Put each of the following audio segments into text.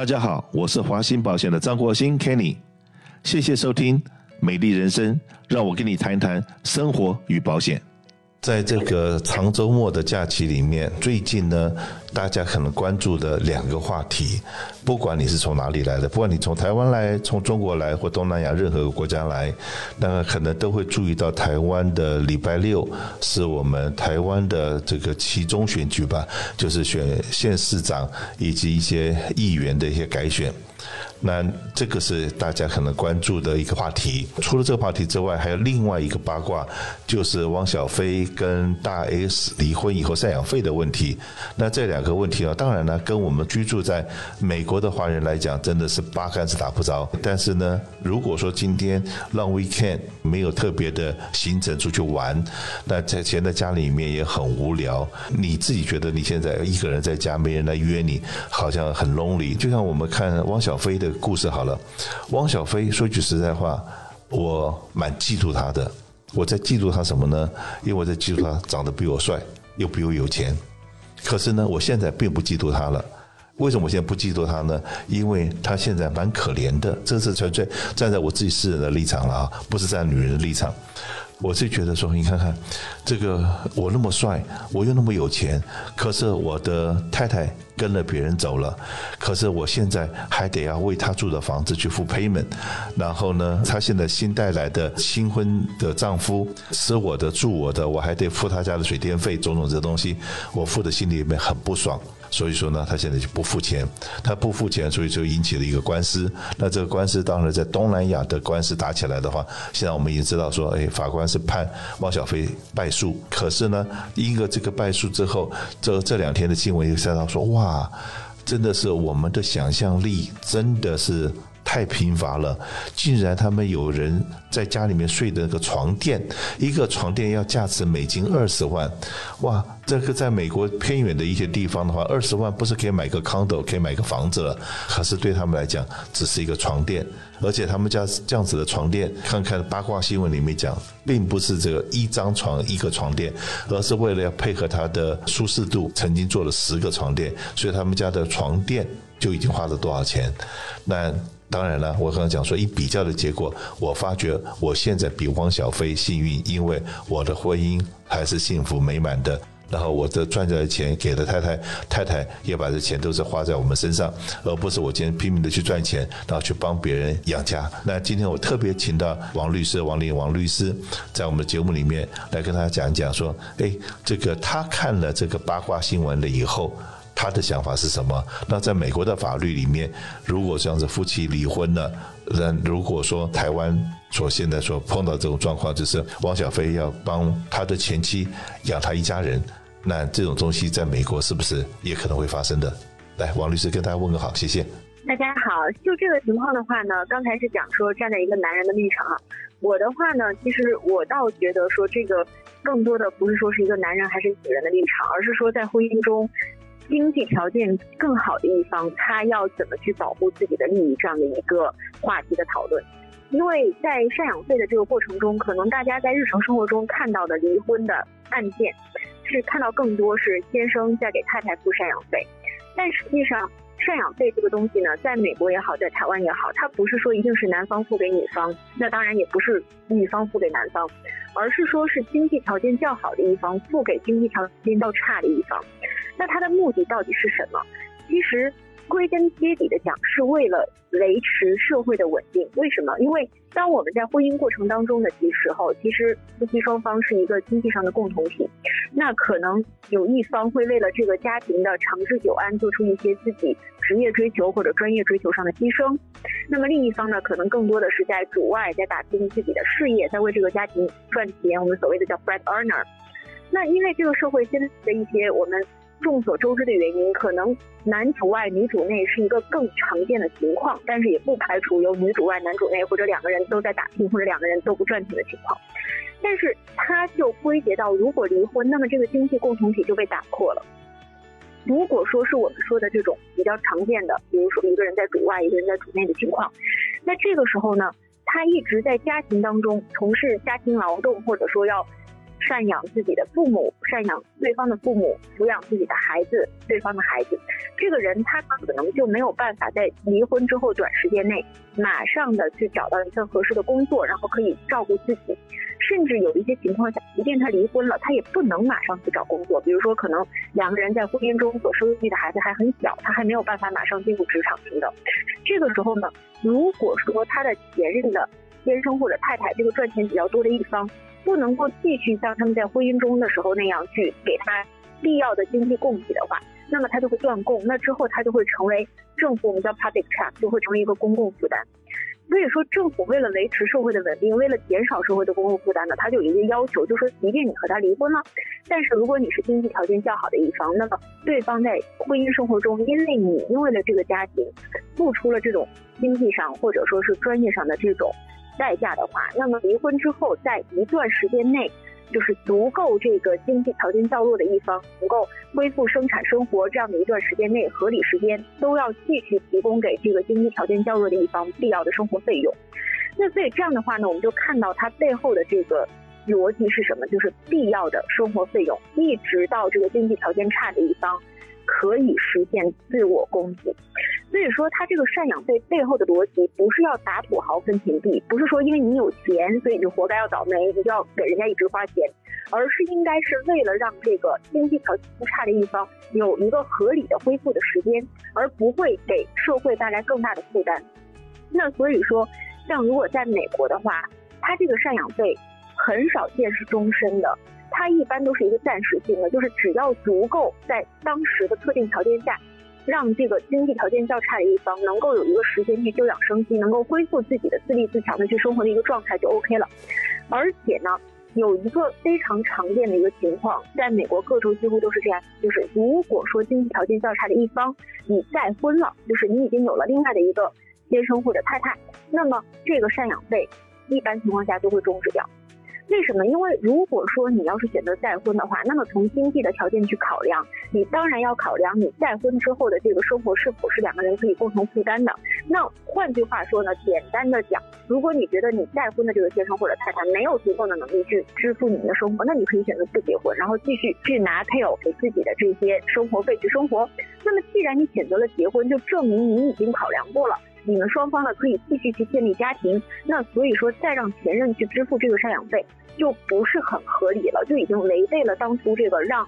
大家好，我是华兴保险的张国兴 Kenny，谢谢收听《美丽人生》，让我跟你谈一谈生活与保险。在这个长周末的假期里面，最近呢，大家可能关注的两个话题，不管你是从哪里来的，不管你从台湾来、从中国来或东南亚任何个国家来，那可能都会注意到台湾的礼拜六是我们台湾的这个期中选举吧，就是选县市长以及一些议员的一些改选。那这个是大家可能关注的一个话题。除了这个话题之外，还有另外一个八卦，就是汪小菲跟大 S 离婚以后赡养费的问题。那这两个问题啊，当然呢，跟我们居住在美国的华人来讲，真的是八竿子打不着。但是呢，如果说今天让 weekend 没有特别的行程出去玩，那在闲在家里面也很无聊。你自己觉得你现在一个人在家，没人来约你，好像很 lonely。就像我们看汪小小飞的。故事好了，汪小菲说句实在话，我蛮嫉妒他的。我在嫉妒他什么呢？因为我在嫉妒他长得比我帅，又比我有钱。可是呢，我现在并不嫉妒他了。为什么我现在不嫉妒他呢？因为他现在蛮可怜的。这是纯粹站在我自己私人的立场了啊，不是站在女人的立场。我是觉得说，你看看，这个我那么帅，我又那么有钱，可是我的太太跟了别人走了，可是我现在还得要为他住的房子去付 payment，然后呢，他现在新带来的新婚的丈夫吃我的住我的，我还得付他家的水电费，种种这东西，我付的心里面很不爽。所以说呢，他现在就不付钱，他不付钱，所以就引起了一个官司。那这个官司当然在东南亚的官司打起来的话，现在我们已经知道说，哎，法官是判汪小菲败诉。可是呢，因为这个败诉之后，这这两天的新闻又看到说，哇，真的是我们的想象力真的是。太贫乏了，竟然他们有人在家里面睡的那个床垫，一个床垫要价值美金二十万，哇！这个在美国偏远的一些地方的话，二十万不是可以买个 condo，可以买个房子了。可是对他们来讲，只是一个床垫，而且他们家这样子的床垫，看看八卦新闻里面讲，并不是这个一张床一个床垫，而是为了要配合它的舒适度，曾经做了十个床垫，所以他们家的床垫就已经花了多少钱？那。当然了，我刚刚讲说，一比较的结果，我发觉我现在比汪小菲幸运，因为我的婚姻还是幸福美满的。然后我的赚来的钱给了太太，太太也把这钱都是花在我们身上，而不是我今天拼命的去赚钱，然后去帮别人养家。那今天我特别请到王律师，王林王律师，在我们的节目里面来跟大家讲一讲，说，哎，这个他看了这个八卦新闻了以后。他的想法是什么？那在美国的法律里面，如果这样子夫妻离婚了，那如果说台湾所现在所碰到这种状况，就是汪小菲要帮他的前妻养他一家人，那这种东西在美国是不是也可能会发生的？来，王律师跟大家问个好，谢谢。大家好，就这个情况的话呢，刚才是讲说站在一个男人的立场啊，我的话呢，其实我倒觉得说这个更多的不是说是一个男人还是女人的立场，而是说在婚姻中。经济条件更好的一方，他要怎么去保护自己的利益这样的一个话题的讨论，因为在赡养费的这个过程中，可能大家在日常生活中看到的离婚的案件，是看到更多是先生在给太太付赡养费，但实际上赡养费这个东西呢，在美国也好，在台湾也好，它不是说一定是男方付给女方，那当然也不是女方付给男方，而是说是经济条件较好的一方付给经济条件较差的一方。那它的目的到底是什么？其实归根结底的讲，是为了维持社会的稳定。为什么？因为当我们在婚姻过程当中的时候，其实夫妻双方是一个经济上的共同体。那可能有一方会为了这个家庭的长治久安，做出一些自己职业追求或者专业追求上的牺牲。那么另一方呢，可能更多的是在主外，在打拼自己的事业，在为这个家庭赚钱。我们所谓的叫 bread earner。那因为这个社会现在的一些我们。众所周知的原因，可能男主外女主内是一个更常见的情况，但是也不排除有女主外男主内，或者两个人都在打拼，或者两个人都不赚钱的情况。但是它就归结到，如果离婚，那么这个经济共同体就被打破了。如果说是我们说的这种比较常见的，比如说一个人在主外，一个人在主内的情况，那这个时候呢，他一直在家庭当中从事家庭劳动，或者说要。赡养自己的父母，赡养对方的父母，抚养自己的孩子，对方的孩子，这个人他可能就没有办法在离婚之后短时间内马上的去找到一份合适的工作，然后可以照顾自己。甚至有一些情况下，即便他离婚了，他也不能马上去找工作。比如说，可能两个人在婚姻中所生育的孩子还很小，他还没有办法马上进入职场等等。这个时候呢，如果说他的前任的先生或者太太这个赚钱比较多的一方，不能够继续像他们在婚姻中的时候那样去给他必要的经济供给的话，那么他就会断供。那之后他就会成为政府我们叫 public trust，就会成为一个公共负担。所以说，政府为了维持社会的稳定，为了减少社会的公共负担呢，他就有一个要求，就说，即便你和他离婚了，但是如果你是经济条件较好的一方，那么对方在婚姻生活中，因为你因为了这个家庭，付出了这种经济上或者说是专业上的这种代价的话，那么离婚之后，在一段时间内。就是足够这个经济条件较弱的一方能够恢复生产生活这样的一段时间内，合理时间都要继续提供给这个经济条件较弱的一方必要的生活费用。那所以这样的话呢，我们就看到它背后的这个逻辑是什么？就是必要的生活费用，一直到这个经济条件差的一方。可以实现自我供给，所以说他这个赡养费背后的逻辑不是要打土豪分田地，不是说因为你有钱所以你就活该要倒霉，你就要给人家一直花钱，而是应该是为了让这个经济条件不差的一方有一个合理的恢复的时间，而不会给社会带来更大的负担。那所以说，像如果在美国的话，他这个赡养费很少见是终身的。它一般都是一个暂时性的，就是只要足够在当时的特定条件下，让这个经济条件较差的一方能够有一个时间去休养生息，能够恢复自己的自立自强的去生活的一个状态就 OK 了。而且呢，有一个非常常见的一个情况，在美国各州几乎都是这样，就是如果说经济条件较差的一方你再婚了，就是你已经有了另外的一个先生或者太太，那么这个赡养费一般情况下就会终止掉。为什么？因为如果说你要是选择再婚的话，那么从经济的条件去考量，你当然要考量你再婚之后的这个生活是否是两个人可以共同负担的。那换句话说呢，简单的讲，如果你觉得你再婚的这个先生或者太太没有足够的能力去支付你们的生活，那你可以选择不结婚，然后继续去拿配偶给自己的这些生活费去生活。那么既然你选择了结婚，就证明你已经考量过了。你们双方呢可以继续去建立家庭，那所以说再让前任去支付这个赡养费就不是很合理了，就已经违背了当初这个让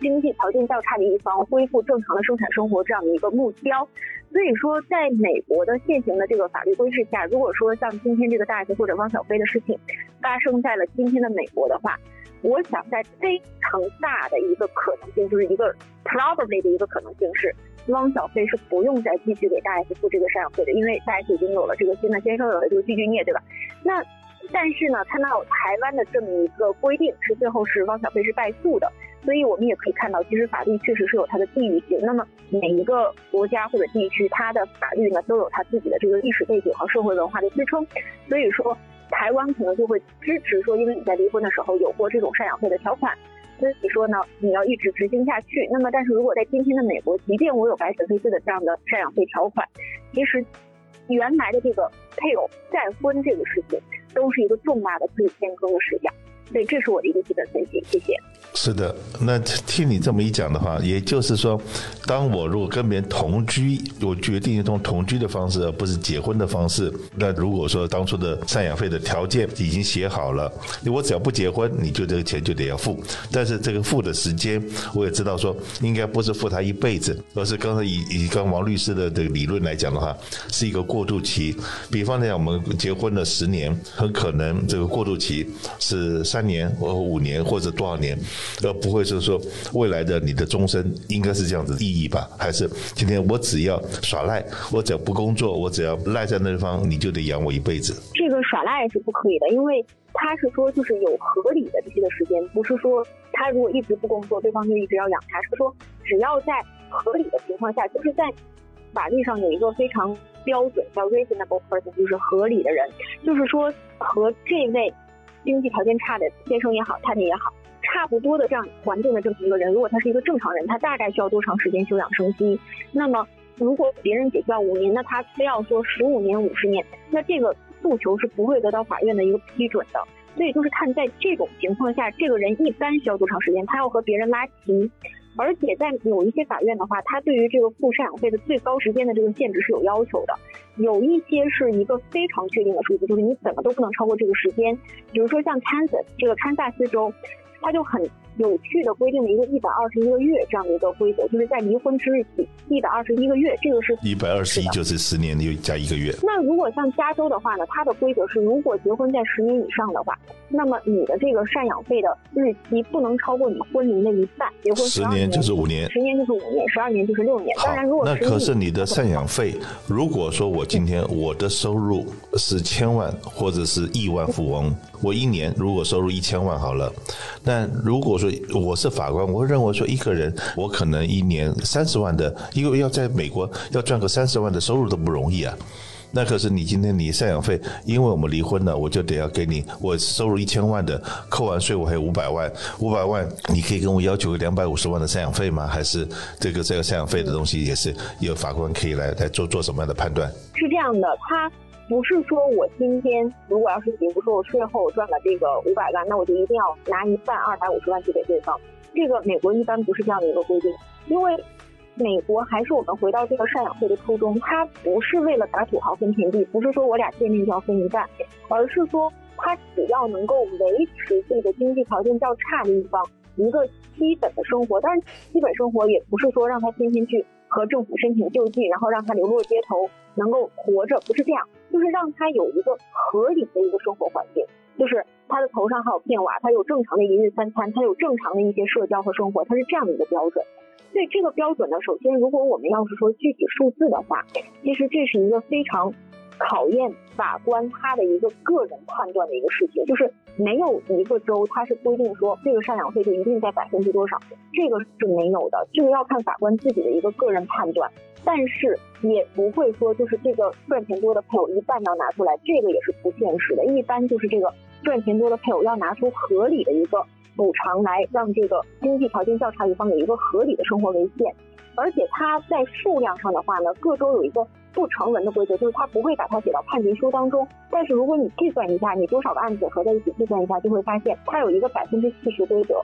经济条件较差的一方恢复正常的生产生活这样的一个目标。所以说，在美国的现行的这个法律规制下，如果说像今天这个大 S 或者汪小菲的事情发生在了今天的美国的话，我想在非常大的一个可能性，就是一个 probably 的一个可能性是。汪小菲是不用再继续给大 S 付这个赡养费的，因为大 S 已经有了这个新的先生，有了这个具俊晔，对吧？那但是呢，看到台湾的这么一个规定，是最后是汪小菲是败诉的，所以我们也可以看到，其实法律确实是有它的地域性。那么每一个国家或者地区，它的法律呢都有它自己的这个历史背景和社会文化的支撑，所以说台湾可能就会支持说，因为你在离婚的时候有过这种赡养费的条款。所以说呢，你要一直执行下去。那么，但是如果在今天的美国，即便我有白纸黑字的这样的赡养费条款，其实原来的这个配偶再婚这个事情，都是一个重大的可以变更的事项。所以这是我的一个基本分析，谢谢。是的，那听你这么一讲的话，也就是说，当我如果跟别人同居，我决定用同居的方式，而不是结婚的方式。那如果说当初的赡养费的条件已经写好了，我只要不结婚，你就这个钱就得要付。但是这个付的时间，我也知道说，应该不是付他一辈子，而是刚才以以刚王律师的这个理论来讲的话，是一个过渡期。比方讲，我们结婚了十年，很可能这个过渡期是三年或五年或者多少年。而不会是说未来的你的终身应该是这样子意义吧？还是今天我只要耍赖，我只要不工作，我只要赖在那方，你就得养我一辈子？这个耍赖是不可以的，因为他是说就是有合理的这些的时间，不是说他如果一直不工作，对方就一直要养他。是说只要在合理的情况下，就是在法律上有一个非常标准叫 reasonable person，就是合理的人，就是说和这位经济条件差的先生也好，太太也好。差不多的这样环境的这么一个人，如果他是一个正常人，他大概需要多长时间休养生息？那么，如果别人只需要五年，那他非要说十五年、五十年，那这个诉求是不会得到法院的一个批准的。所以就是看在这种情况下，这个人一般需要多长时间，他要和别人拉齐。而且在有一些法院的话，他对于这个付赡养费的最高时间的这个限制是有要求的，有一些是一个非常确定的数字，就是你怎么都不能超过这个时间。比如说像 Kansas 这个堪萨斯州，他就很。有趣的规定了一个一百二十一个月这样的一个规则，就是在离婚之日起一百二十一个月，这个是一百二十一就是十年又加一个月。那如果像加州的话呢，它的规则是，如果结婚在十年以上的话，那么你的这个赡养费的日期不能超过你婚龄的一半。结婚十年就是五年，十年就是五年，十二年就是六年。当然，如果那可是你的赡养费，如果说我今天我的收入是千万或者是亿万富翁，我一年如果收入一千万好了，那如果说我是法官，我认为说一个人，我可能一年三十万的，因为要在美国要赚个三十万的收入都不容易啊。那可是你今天你赡养费，因为我们离婚了，我就得要给你，我收入一千万的，扣完税我还有五百万，五百万你可以跟我要求个两百五十万的赡养费吗？还是这个这个赡养费的东西也是有法官可以来来做做什么样的判断？是这样的，他。不是说我今天如果要是比如说我税后赚了这个五百万，那我就一定要拿一半二百五十万去给对方。这个美国一般不是这样的一个规定，因为美国还是我们回到这个赡养费的初衷，它不是为了打土豪分田地，不是说我俩见面就要分一半，而是说它只要能够维持这个经济条件较差的一方一个基本的生活，但是基本生活也不是说让他天天去和政府申请救济，然后让他流落街头能够活着，不是这样。就是让他有一个合理的一个生活环境，就是他的头上还有片瓦，他有正常的一日三餐，他有正常的一些社交和生活，他是这样的一个标准。所以这个标准呢，首先如果我们要是说具体数字的话，其实这是一个非常考验法官他的一个个人判断的一个事情，就是没有一个州它是规定说这个赡养费就一定在百分之多少，这个是没有的，这个要看法官自己的一个个人判断。但是也不会说，就是这个赚钱多的配偶一半要拿出来，这个也是不现实的。一般就是这个赚钱多的配偶要拿出合理的一个补偿来，让这个经济条件较差一方有一个合理的生活为限。而且它在数量上的话呢，各州有一个不成文的规则，就是他不会把它写到判决书当中。但是如果你计算一下，你多少个案子合在一起计算一下，就会发现它有一个百分之七十规则，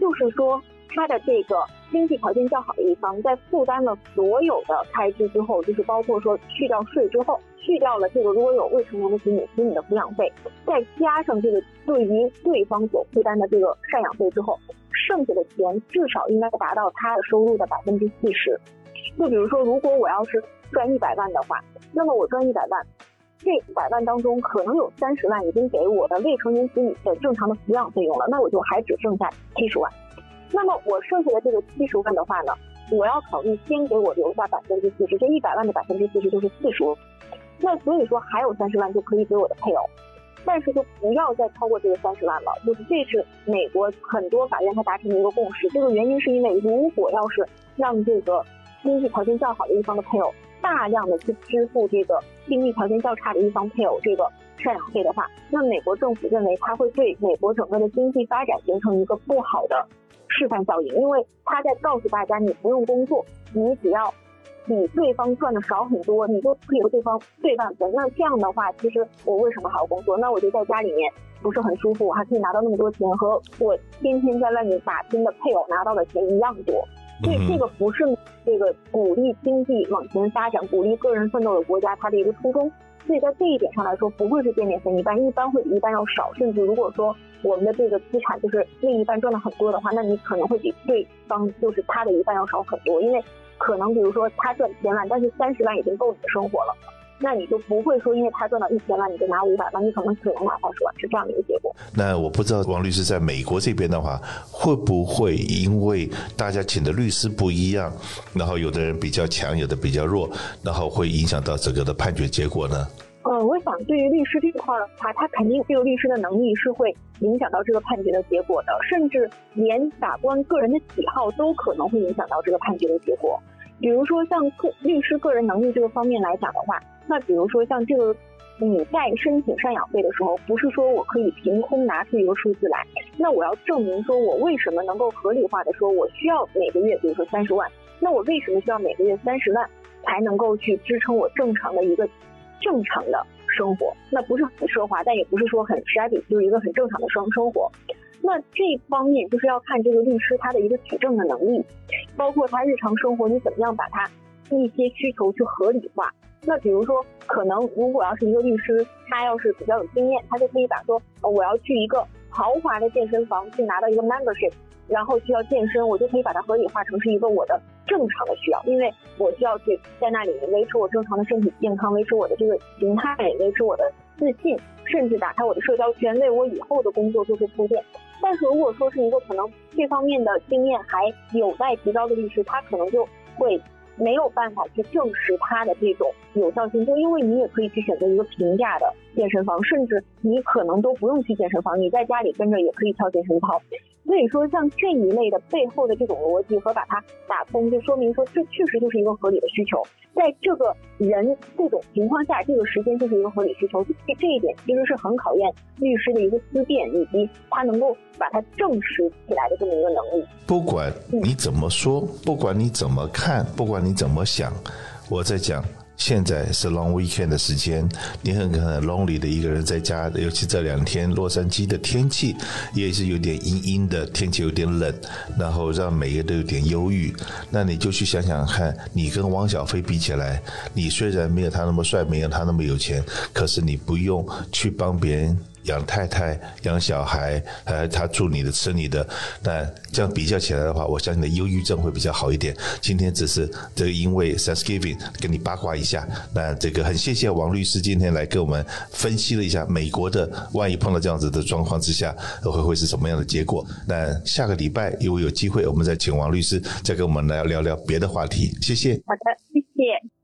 就是说。他的这个经济条件较好的一方，在负担了所有的开支之后，就是包括说去掉税之后，去掉了这个如果有未成年的子女，子女的抚养费，再加上这个对于对方所负担的这个赡养费之后，剩下的钱至少应该达到他的收入的百分之四十。就比如说，如果我要是赚一百万的话，那么我赚一百万，这一百万当中可能有三十万已经给我的未成年子女的正常的抚养费用了，那我就还只剩下七十万。那么我剩下的这个七十万的话呢，我要考虑先给我留下百分之四十，这一百万的百分之四十就是四十。那所以说还有三十万就可以给我的配偶，但是就不要再超过这个三十万了。就是这是美国很多法院它达成的一个共识。这个原因是因为如果要是让这个经济条件较好的一方的配偶大量的去支付这个经济条件较差的一方配偶这个赡养费的话，那美国政府认为它会对美国整个的经济发展形成一个不好的。示范效应，因为他在告诉大家，你不用工作，你只要比对方赚的少很多，你就可以和对方对半分。那这样的话，其实我为什么还要工作？那我就在家里面不是很舒服，我还可以拿到那么多钱，和我天天在外面打拼的配偶拿到的钱一样多。所以这个不是这个鼓励经济往前发展、鼓励个人奋斗的国家它的一个初衷。所以在这一点上来说，不会是见面分一半，一般会比一半要少。甚至如果说我们的这个资产就是另一半赚的很多的话，那你可能会比对方就是他的一半要少很多，因为可能比如说他赚千万，但是三十万已经够你的生活了。那你就不会说，因为他赚到一千万，你就拿五百万，你可能只能拿二十万，是这样的一个结果。那我不知道王律师在美国这边的话，会不会因为大家请的律师不一样，然后有的人比较强，有的比较弱，然后会影响到整个的判决结果呢？嗯，我想对于律师这块的话，他肯定这个律师的能力是会影响到这个判决的结果的，甚至连法官个人的喜好都可能会影响到这个判决的结果。比如说像个律师个人能力这个方面来讲的话。那比如说像这个，你在申请赡养费的时候，不是说我可以凭空拿出一个数字来，那我要证明说我为什么能够合理化的说我需要每个月，比如说三十万，那我为什么需要每个月三十万才能够去支撑我正常的一个正常的生活，那不是很奢华，但也不是说很 shabby，就是一个很正常的生生活。那这方面就是要看这个律师他的一个举证的能力，包括他日常生活你怎么样把他一些需求去合理化。那比如说，可能如果要是一个律师，他要是比较有经验，他就可以把说，我要去一个豪华的健身房去拿到一个 membership，然后需要健身，我就可以把它合理化成是一个我的正常的需要，因为我需要去在那里维持我正常的身体健康，维持我的这个形态，维持我的自信，甚至打开我的社交圈，为我以后的工作做出铺垫。但是如果说是一个可能这方面的经验还有待提高的律师，他可能就会。没有办法去证实他的这种有效性，就因为你也可以去选择一个平价的健身房，甚至你可能都不用去健身房，你在家里跟着也可以跳健身操。所以说，像这一类的背后的这种逻辑和把它打通，就说明说这确实就是一个合理的需求。在这个人这种情况下，这个时间就是一个合理需求。这这一点其实是很考验律师的一个思辨，以及他能够把它证实起来的这么一个能力。不管你怎么说，不管你怎么看，不管你怎么想，我在讲。现在是 long weekend 的时间，你很可能 lonely 的一个人在家，尤其这两天洛杉矶的天气也是有点阴阴的，天气有点冷，然后让每个人都有点忧郁。那你就去想想看，你跟汪小菲比起来，你虽然没有他那么帅，没有他那么有钱，可是你不用去帮别人。养太太、养小孩，呃，他住你的、吃你的，那这样比较起来的话，我相信的忧郁症会比较好一点。今天只是这个因为 Thanksgiving 跟你八卦一下，那这个很谢谢王律师今天来跟我们分析了一下美国的，万一碰到这样子的状况之下，会会是什么样的结果？那下个礼拜如果有机会，我们再请王律师再跟我们来聊聊别的话题。谢谢。好的，谢谢。